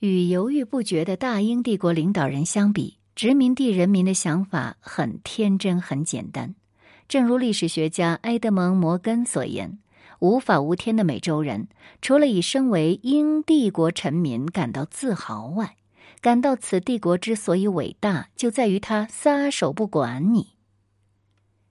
与犹豫不决的大英帝国领导人相比，殖民地人民的想法很天真、很简单。正如历史学家埃德蒙·摩根所言：“无法无天的美洲人，除了以身为英帝国臣民感到自豪外，感到此帝国之所以伟大，就在于他撒手不管你。”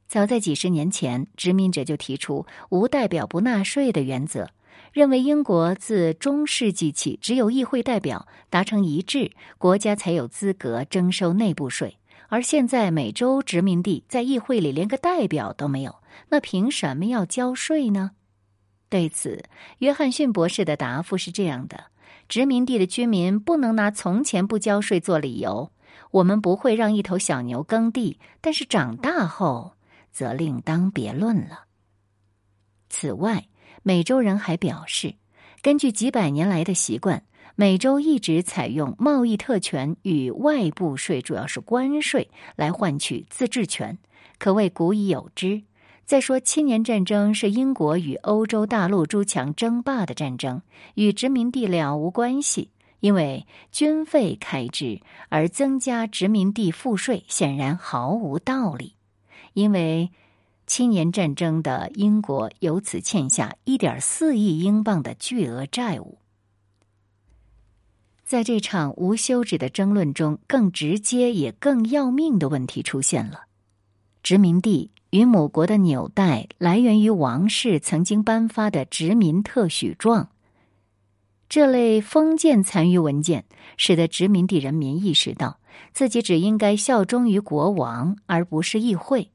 早在几十年前，殖民者就提出“无代表不纳税”的原则。认为英国自中世纪起，只有议会代表达成一致，国家才有资格征收内部税。而现在美洲殖民地在议会里连个代表都没有，那凭什么要交税呢？对此，约翰逊博士的答复是这样的：殖民地的居民不能拿从前不交税做理由。我们不会让一头小牛耕地，但是长大后则另当别论了。此外，美洲人还表示，根据几百年来的习惯，美洲一直采用贸易特权与外部税，主要是关税，来换取自治权，可谓古已有之。再说，七年战争是英国与欧洲大陆诸强争霸的战争，与殖民地了无关系。因为军费开支而增加殖民地赋税，显然毫无道理。因为。七年战争的英国由此欠下一点四亿英镑的巨额债务。在这场无休止的争论中，更直接也更要命的问题出现了：殖民地与母国的纽带来源于王室曾经颁发的殖民特许状。这类封建残余文件使得殖民地人民意识到自己只应该效忠于国王，而不是议会。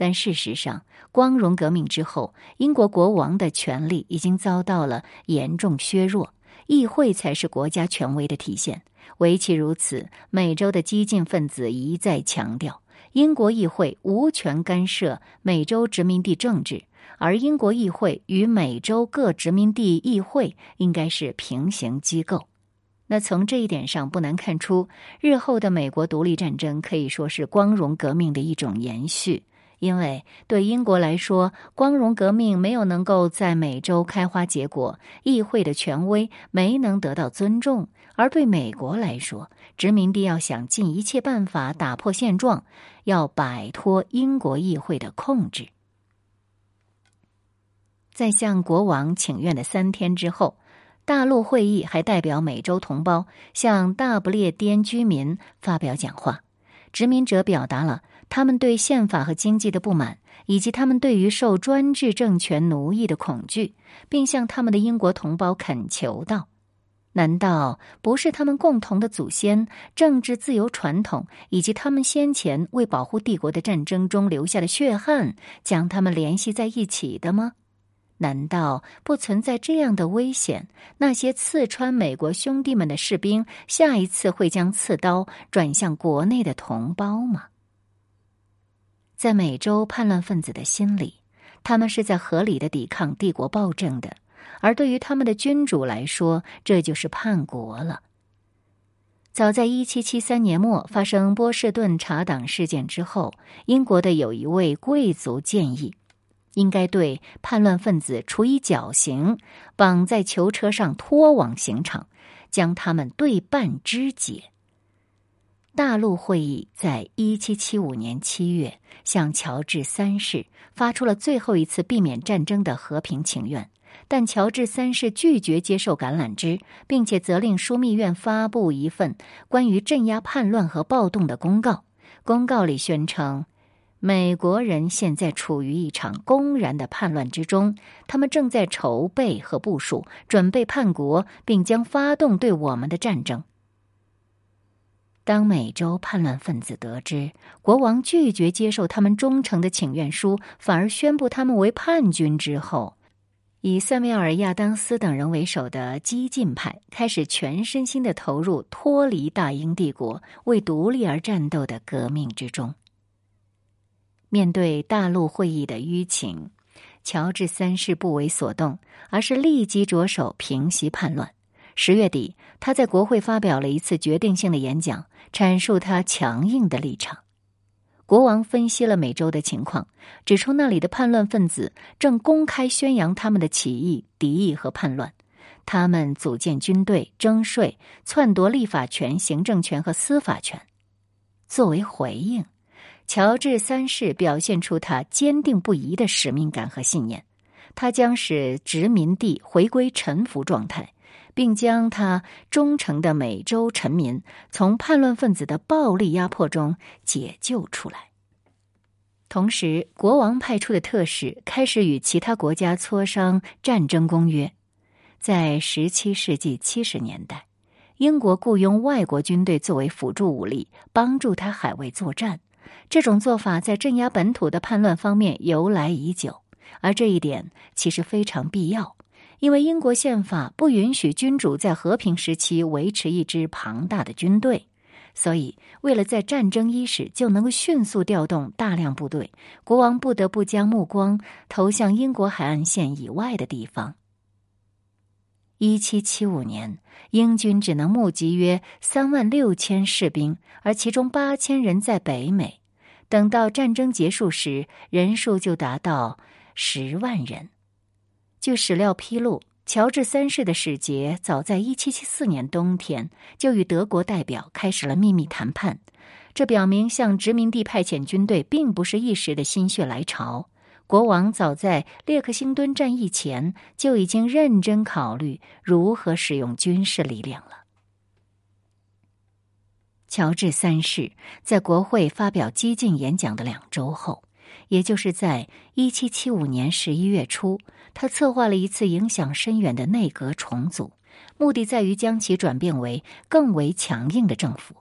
但事实上，光荣革命之后，英国国王的权力已经遭到了严重削弱，议会才是国家权威的体现。唯其如此，美洲的激进分子一再强调，英国议会无权干涉美洲殖民地政治，而英国议会与美洲各殖民地议会应该是平行机构。那从这一点上，不难看出，日后的美国独立战争可以说是光荣革命的一种延续。因为对英国来说，光荣革命没有能够在美洲开花结果，议会的权威没能得到尊重；而对美国来说，殖民地要想尽一切办法打破现状，要摆脱英国议会的控制。在向国王请愿的三天之后，大陆会议还代表美洲同胞向大不列颠居民发表讲话，殖民者表达了。他们对宪法和经济的不满，以及他们对于受专制政权奴役的恐惧，并向他们的英国同胞恳求道：“难道不是他们共同的祖先、政治自由传统，以及他们先前为保护帝国的战争中留下的血汗，将他们联系在一起的吗？难道不存在这样的危险？那些刺穿美国兄弟们的士兵，下一次会将刺刀转向国内的同胞吗？”在美洲叛乱分子的心里，他们是在合理的抵抗帝国暴政的；而对于他们的君主来说，这就是叛国了。早在一七七三年末发生波士顿茶党事件之后，英国的有一位贵族建议，应该对叛乱分子处以绞刑，绑在囚车上拖往刑场，将他们对半肢解。大陆会议在一七七五年七月向乔治三世发出了最后一次避免战争的和平请愿，但乔治三世拒绝接受橄榄枝，并且责令枢密院发布一份关于镇压叛乱和暴动的公告。公告里宣称，美国人现在处于一场公然的叛乱之中，他们正在筹备和部署，准备叛国，并将发动对我们的战争。当美洲叛乱分子得知国王拒绝接受他们忠诚的请愿书，反而宣布他们为叛军之后，以塞缪尔·亚当斯等人为首的激进派开始全身心的投入脱离大英帝国、为独立而战斗的革命之中。面对大陆会议的舆情，乔治三世不为所动，而是立即着手平息叛乱。十月底，他在国会发表了一次决定性的演讲。阐述他强硬的立场。国王分析了美洲的情况，指出那里的叛乱分子正公开宣扬他们的起义、敌意和叛乱。他们组建军队、征税、篡夺立法权、行政权和司法权。作为回应，乔治三世表现出他坚定不移的使命感和信念。他将使殖民地回归臣服状态，并将他忠诚的美洲臣民从叛乱分子的暴力压迫中解救出来。同时，国王派出的特使开始与其他国家磋商战争公约。在十七世纪七十年代，英国雇佣外国军队作为辅助武力，帮助他海外作战。这种做法在镇压本土的叛乱方面由来已久，而这一点其实非常必要，因为英国宪法不允许君主在和平时期维持一支庞大的军队。所以，为了在战争伊始就能够迅速调动大量部队，国王不得不将目光投向英国海岸线以外的地方。一七七五年，英军只能募集约三万六千士兵，而其中八千人在北美。等到战争结束时，人数就达到十万人。据史料披露。乔治三世的使节早在1774年冬天就与德国代表开始了秘密谈判，这表明向殖民地派遣军队并不是一时的心血来潮。国王早在列克星敦战役前就已经认真考虑如何使用军事力量了。乔治三世在国会发表激进演讲的两周后。也就是在一七七五年十一月初，他策划了一次影响深远的内阁重组，目的在于将其转变为更为强硬的政府。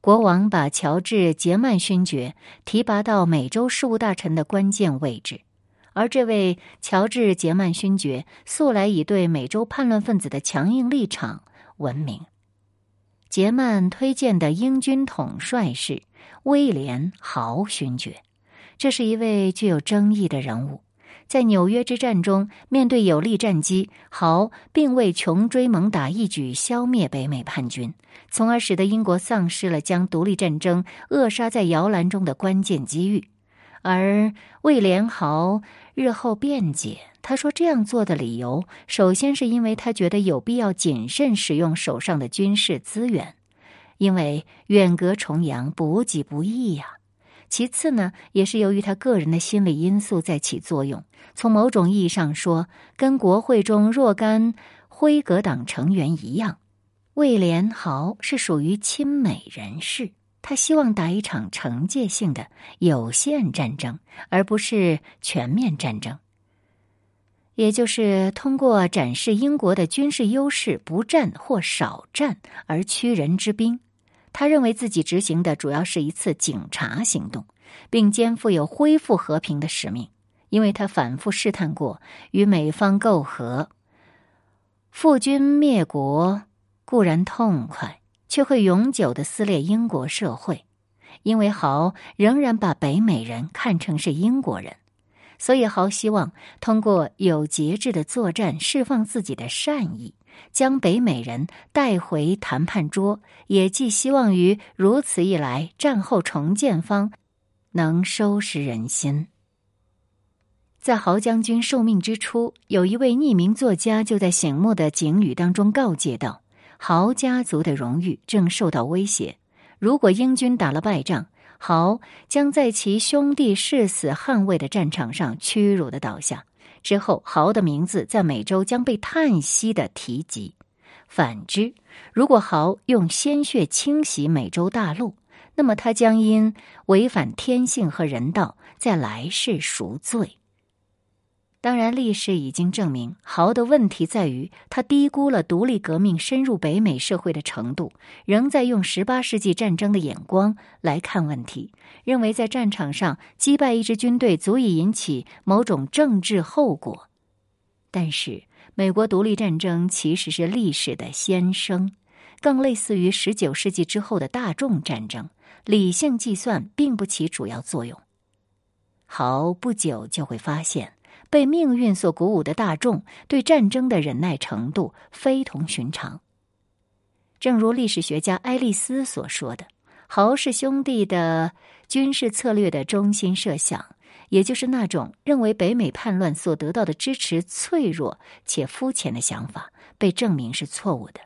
国王把乔治·杰曼勋爵提拔到美洲事务大臣的关键位置，而这位乔治·杰曼勋爵素来以对美洲叛乱分子的强硬立场闻名。杰曼推荐的英军统帅是威廉·豪勋爵。这是一位具有争议的人物，在纽约之战中，面对有力战机，豪并未穷追猛打，一举消灭北美叛军，从而使得英国丧失了将独立战争扼杀在摇篮中的关键机遇。而魏连豪日后辩解，他说这样做的理由，首先是因为他觉得有必要谨慎使用手上的军事资源，因为远隔重洋，补给不易呀。其次呢，也是由于他个人的心理因素在起作用。从某种意义上说，跟国会中若干辉格党成员一样，魏连豪是属于亲美人士。他希望打一场惩戒性的有限战争，而不是全面战争。也就是通过展示英国的军事优势，不战或少战而屈人之兵。他认为自己执行的主要是一次警察行动，并肩负有恢复和平的使命，因为他反复试探过与美方媾和。复军灭国固然痛快，却会永久的撕裂英国社会，因为豪仍然把北美人看成是英国人，所以豪希望通过有节制的作战释放自己的善意。将北美人带回谈判桌，也寄希望于如此一来，战后重建方能收拾人心。在豪将军受命之初，有一位匿名作家就在醒目的警语当中告诫道：“豪家族的荣誉正受到威胁，如果英军打了败仗，豪将在其兄弟誓死捍卫的战场上屈辱的倒下。”之后，豪的名字在美洲将被叹息的提及。反之，如果豪用鲜血清洗美洲大陆，那么他将因违反天性和人道，在来世赎罪。当然，历史已经证明，豪的问题在于他低估了独立革命深入北美社会的程度，仍在用十八世纪战争的眼光来看问题，认为在战场上击败一支军队足以引起某种政治后果。但是，美国独立战争其实是历史的先声，更类似于十九世纪之后的大众战争，理性计算并不起主要作用。豪不久就会发现。被命运所鼓舞的大众对战争的忍耐程度非同寻常。正如历史学家爱丽丝所说的，豪氏兄弟的军事策略的中心设想，也就是那种认为北美叛乱所得到的支持脆弱且肤浅的想法，被证明是错误的。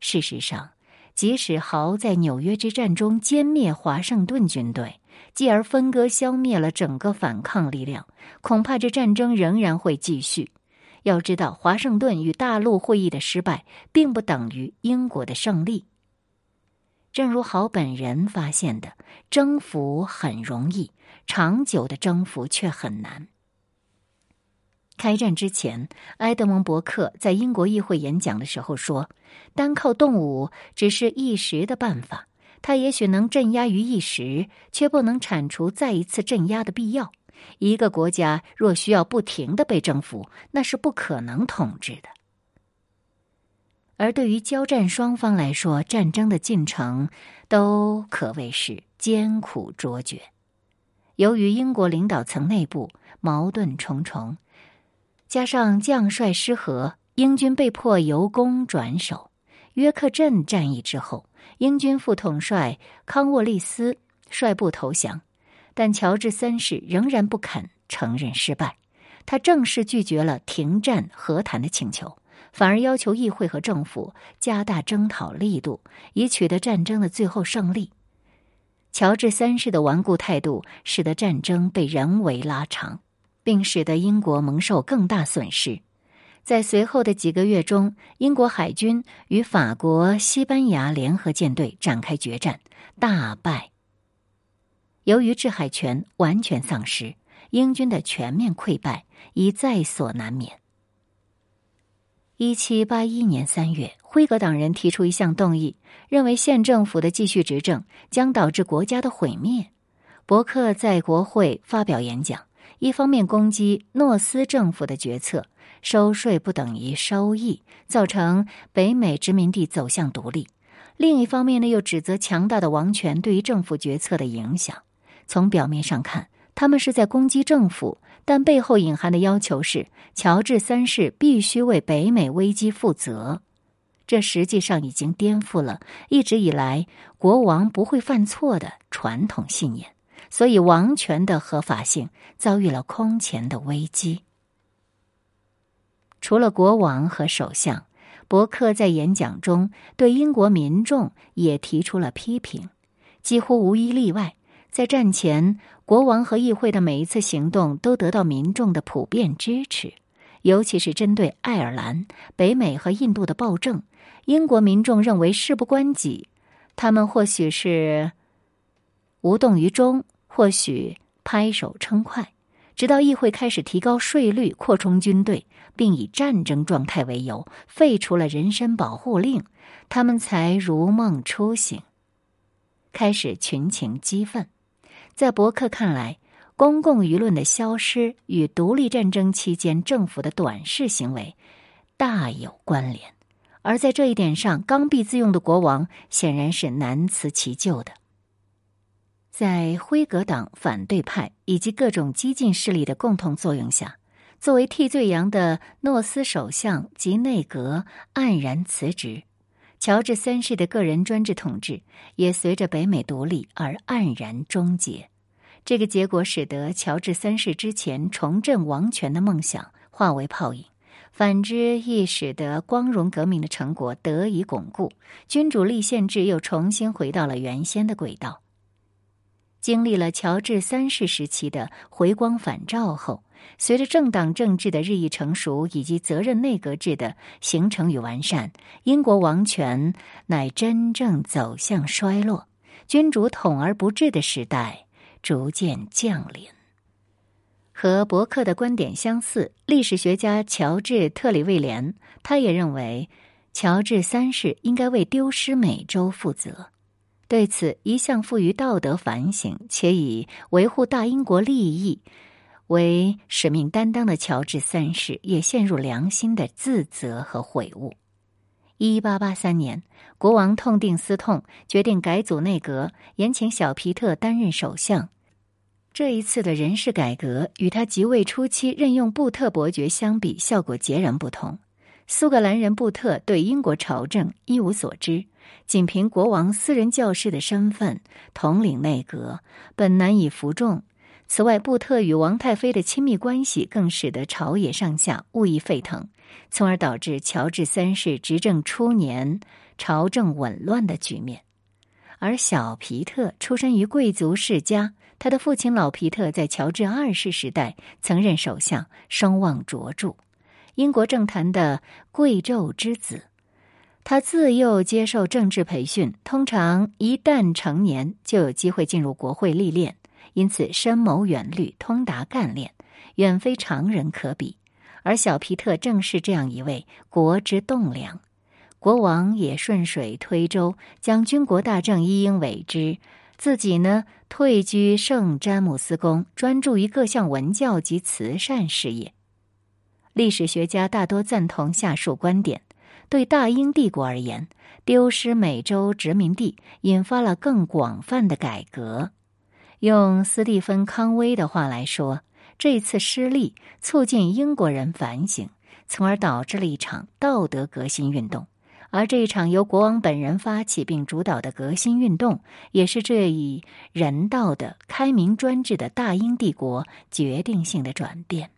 事实上，即使豪在纽约之战中歼灭华盛顿军队，继而分割消灭了整个反抗力量，恐怕这战争仍然会继续。要知道，华盛顿与大陆会议的失败，并不等于英国的胜利。正如豪本人发现的，征服很容易，长久的征服却很难。开战之前，埃德蒙·伯克在英国议会演讲的时候说：“单靠动武只是一时的办法，它也许能镇压于一时，却不能铲除再一次镇压的必要。一个国家若需要不停的被征服，那是不可能统治的。而对于交战双方来说，战争的进程都可谓是艰苦卓绝。由于英国领导层内部矛盾重重。”加上将帅失和，英军被迫由攻转守。约克镇战役之后，英军副统帅康沃利斯率部投降，但乔治三世仍然不肯承认失败。他正式拒绝了停战和谈的请求，反而要求议会和政府加大征讨力度，以取得战争的最后胜利。乔治三世的顽固态度，使得战争被人为拉长。并使得英国蒙受更大损失。在随后的几个月中，英国海军与法国、西班牙联合舰队展开决战，大败。由于制海权完全丧失，英军的全面溃败已在所难免。一七八一年三月，辉格党人提出一项动议，认为县政府的继续执政将导致国家的毁灭。伯克在国会发表演讲。一方面攻击诺斯政府的决策，收税不等于收益，造成北美殖民地走向独立；另一方面呢，又指责强大的王权对于政府决策的影响。从表面上看，他们是在攻击政府，但背后隐含的要求是乔治三世必须为北美危机负责。这实际上已经颠覆了一直以来国王不会犯错的传统信念。所以，王权的合法性遭遇了空前的危机。除了国王和首相，伯克在演讲中对英国民众也提出了批评。几乎无一例外，在战前，国王和议会的每一次行动都得到民众的普遍支持，尤其是针对爱尔兰、北美和印度的暴政，英国民众认为事不关己。他们或许是无动于衷。或许拍手称快，直到议会开始提高税率、扩充军队，并以战争状态为由废除了人身保护令，他们才如梦初醒，开始群情激愤。在伯克看来，公共舆论的消失与独立战争期间政府的短视行为大有关联，而在这一点上，刚愎自用的国王显然是难辞其咎的。在辉格党反对派以及各种激进势力的共同作用下，作为替罪羊的诺斯首相及内阁黯然辞职，乔治三世的个人专制统治也随着北美独立而黯然终结。这个结果使得乔治三世之前重振王权的梦想化为泡影，反之亦使得光荣革命的成果得以巩固，君主立宪制又重新回到了原先的轨道。经历了乔治三世时期的回光返照后，随着政党政治的日益成熟以及责任内阁制的形成与完善，英国王权乃真正走向衰落，君主统而不治的时代逐渐降临。和伯克的观点相似，历史学家乔治·特里威廉他也认为，乔治三世应该为丢失美洲负责。对此，一向富于道德反省，且以维护大英国利益为使命担当的乔治三世，也陷入良心的自责和悔悟。一八八三年，国王痛定思痛，决定改组内阁，延请小皮特担任首相。这一次的人事改革与他即位初期任用布特伯爵相比，效果截然不同。苏格兰人布特对英国朝政一无所知。仅凭国王私人教师的身份统领内阁，本难以服众。此外，布特与王太妃的亲密关系更使得朝野上下物议沸腾。从而导致乔治三世执政初年朝政紊乱的局面。而小皮特出身于贵族世家，他的父亲老皮特在乔治二世时代曾任首相，声望卓著，英国政坛的贵胄之子。他自幼接受政治培训，通常一旦成年就有机会进入国会历练，因此深谋远虑、通达干练，远非常人可比。而小皮特正是这样一位国之栋梁。国王也顺水推舟，将军国大政一应委之，自己呢退居圣詹姆斯宫，专注于各项文教及慈善事业。历史学家大多赞同下述观点：对大英帝国而言，丢失美洲殖民地引发了更广泛的改革。用斯蒂芬·康威的话来说，这次失利促进英国人反省，从而导致了一场道德革新运动。而这一场由国王本人发起并主导的革新运动，也是这一人道的开明专制的大英帝国决定性的转变。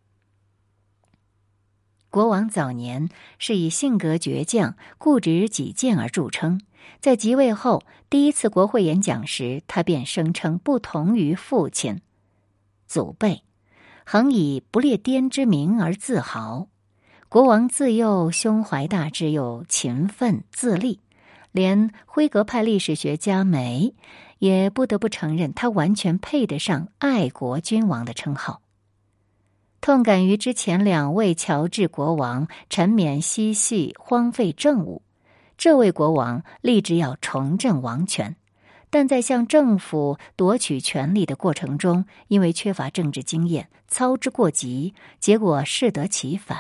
国王早年是以性格倔强、固执己见而著称，在即位后第一次国会演讲时，他便声称不同于父亲、祖辈，恒以不列颠之名而自豪。国王自幼胸怀大志，又勤奋自立，连辉格派历史学家梅也不得不承认，他完全配得上爱国君王的称号。痛感于之前两位乔治国王沉湎嬉戏、荒废政务，这位国王立志要重振王权，但在向政府夺取权力的过程中，因为缺乏政治经验，操之过急，结果适得其反。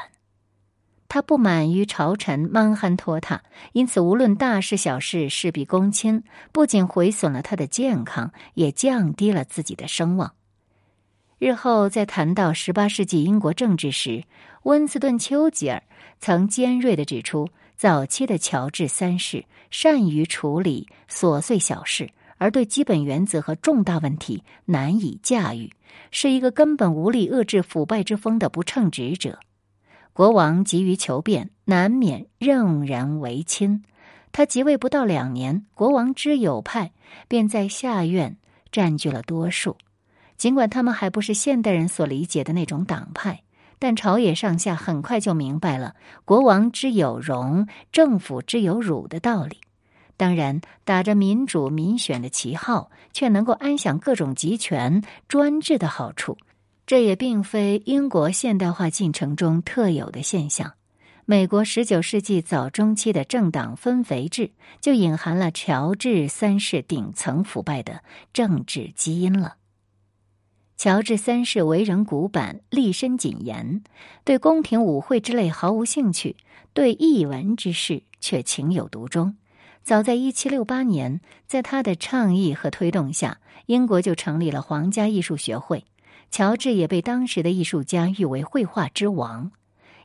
他不满于朝臣蛮憨拖沓，因此无论大事小事事必躬亲，不仅毁损了他的健康，也降低了自己的声望。日后在谈到十八世纪英国政治时，温斯顿·丘吉尔曾尖锐的指出，早期的乔治三世善于处理琐碎小事，而对基本原则和重大问题难以驾驭，是一个根本无力遏制腐败之风的不称职者。国王急于求变，难免任人唯亲。他即位不到两年，国王之友派便在下院占据了多数。尽管他们还不是现代人所理解的那种党派，但朝野上下很快就明白了“国王之有荣，政府之有辱”的道理。当然，打着民主民选的旗号，却能够安享各种集权专制的好处。这也并非英国现代化进程中特有的现象。美国十九世纪早中期的政党分肥制就隐含了乔治三世顶层腐败的政治基因了。乔治三世为人古板，立身谨严，对宫廷舞会之类毫无兴趣，对译文之事却情有独钟。早在一七六八年，在他的倡议和推动下，英国就成立了皇家艺术学会。乔治也被当时的艺术家誉为绘画之王。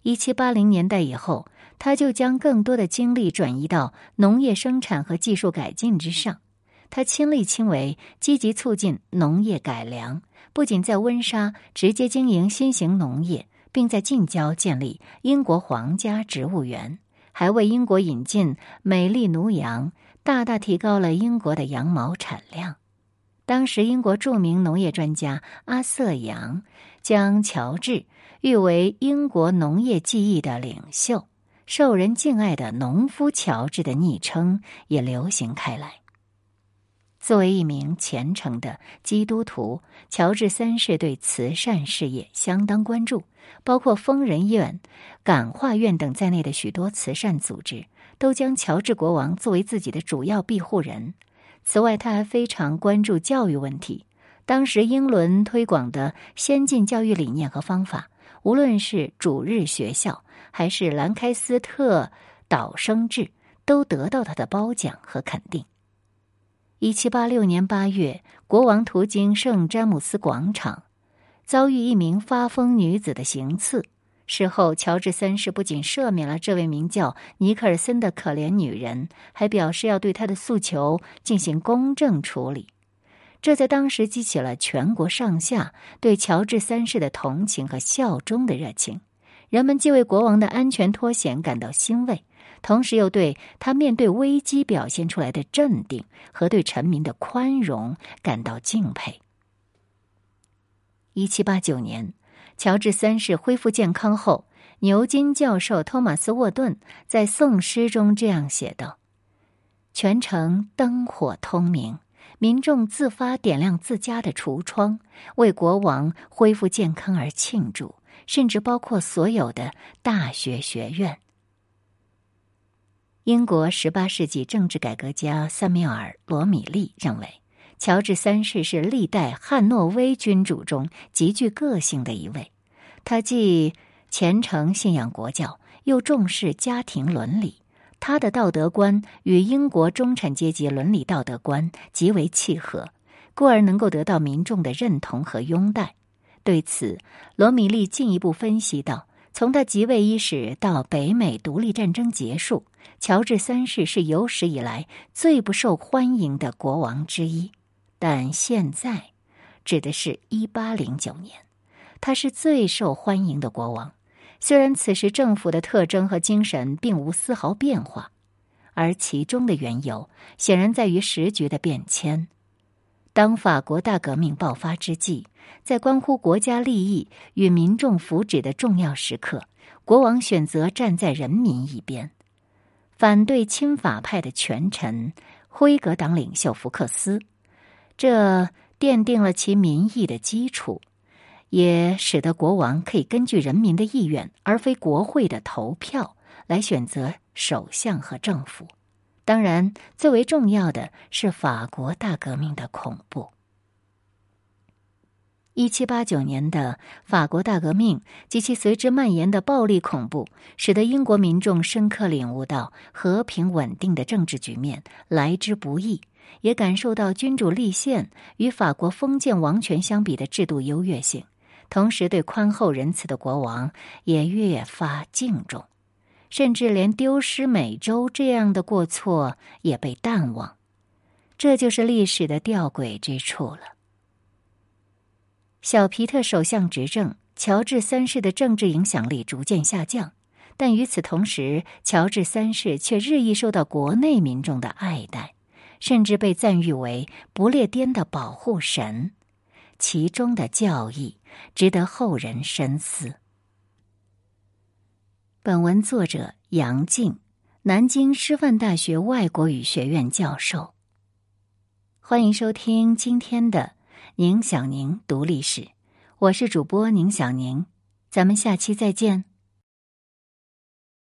一七八零年代以后，他就将更多的精力转移到农业生产和技术改进之上。他亲力亲为，积极促进农业改良，不仅在温莎直接经营新型农业，并在近郊建立英国皇家植物园，还为英国引进美丽奴羊，大大提高了英国的羊毛产量。当时，英国著名农业专家阿瑟·杨将乔治誉为英国农业技艺的领袖，受人敬爱的“农夫乔治”的昵称也流行开来。作为一名虔诚的基督徒，乔治三世对慈善事业相当关注，包括疯人院、感化院等在内的许多慈善组织都将乔治国王作为自己的主要庇护人。此外，他还非常关注教育问题。当时，英伦推广的先进教育理念和方法，无论是主日学校还是兰开斯特导生制，都得到他的褒奖和肯定。一七八六年八月，国王途经圣詹姆斯广场，遭遇一名发疯女子的行刺。事后，乔治三世不仅赦免了这位名叫尼克尔森的可怜女人，还表示要对她的诉求进行公正处理。这在当时激起了全国上下对乔治三世的同情和效忠的热情，人们既为国王的安全脱险感到欣慰，同时又对他面对危机表现出来的镇定和对臣民的宽容感到敬佩。一七八九年，乔治三世恢复健康后，牛津教授托马斯·沃顿在颂诗中这样写道：“全城灯火通明。”民众自发点亮自家的橱窗，为国王恢复健康而庆祝，甚至包括所有的大学学院。英国十八世纪政治改革家萨缪尔·罗米利认为，乔治三世是历代汉诺威君主中极具个性的一位。他既虔诚信仰国教，又重视家庭伦理。他的道德观与英国中产阶级伦理道德观极为契合，故而能够得到民众的认同和拥戴。对此，罗米利进一步分析道：“从他即位伊始到北美独立战争结束，乔治三世是有史以来最不受欢迎的国王之一。但现在，指的是一八零九年，他是最受欢迎的国王。”虽然此时政府的特征和精神并无丝毫变化，而其中的缘由显然在于时局的变迁。当法国大革命爆发之际，在关乎国家利益与民众福祉的重要时刻，国王选择站在人民一边，反对亲法派的权臣辉格党领袖福克斯，这奠定了其民意的基础。也使得国王可以根据人民的意愿，而非国会的投票来选择首相和政府。当然，最为重要的是法国大革命的恐怖。一七八九年的法国大革命及其随之蔓延的暴力恐怖，使得英国民众深刻领悟到和平稳定的政治局面来之不易，也感受到君主立宪与法国封建王权相比的制度优越性。同时，对宽厚仁慈的国王也越发敬重，甚至连丢失美洲这样的过错也被淡忘。这就是历史的吊诡之处了。小皮特首相执政，乔治三世的政治影响力逐渐下降，但与此同时，乔治三世却日益受到国内民众的爱戴，甚至被赞誉为不列颠的保护神。其中的教义值得后人深思。本文作者杨静，南京师范大学外国语学院教授。欢迎收听今天的宁小宁读历史，我是主播宁小宁，咱们下期再见。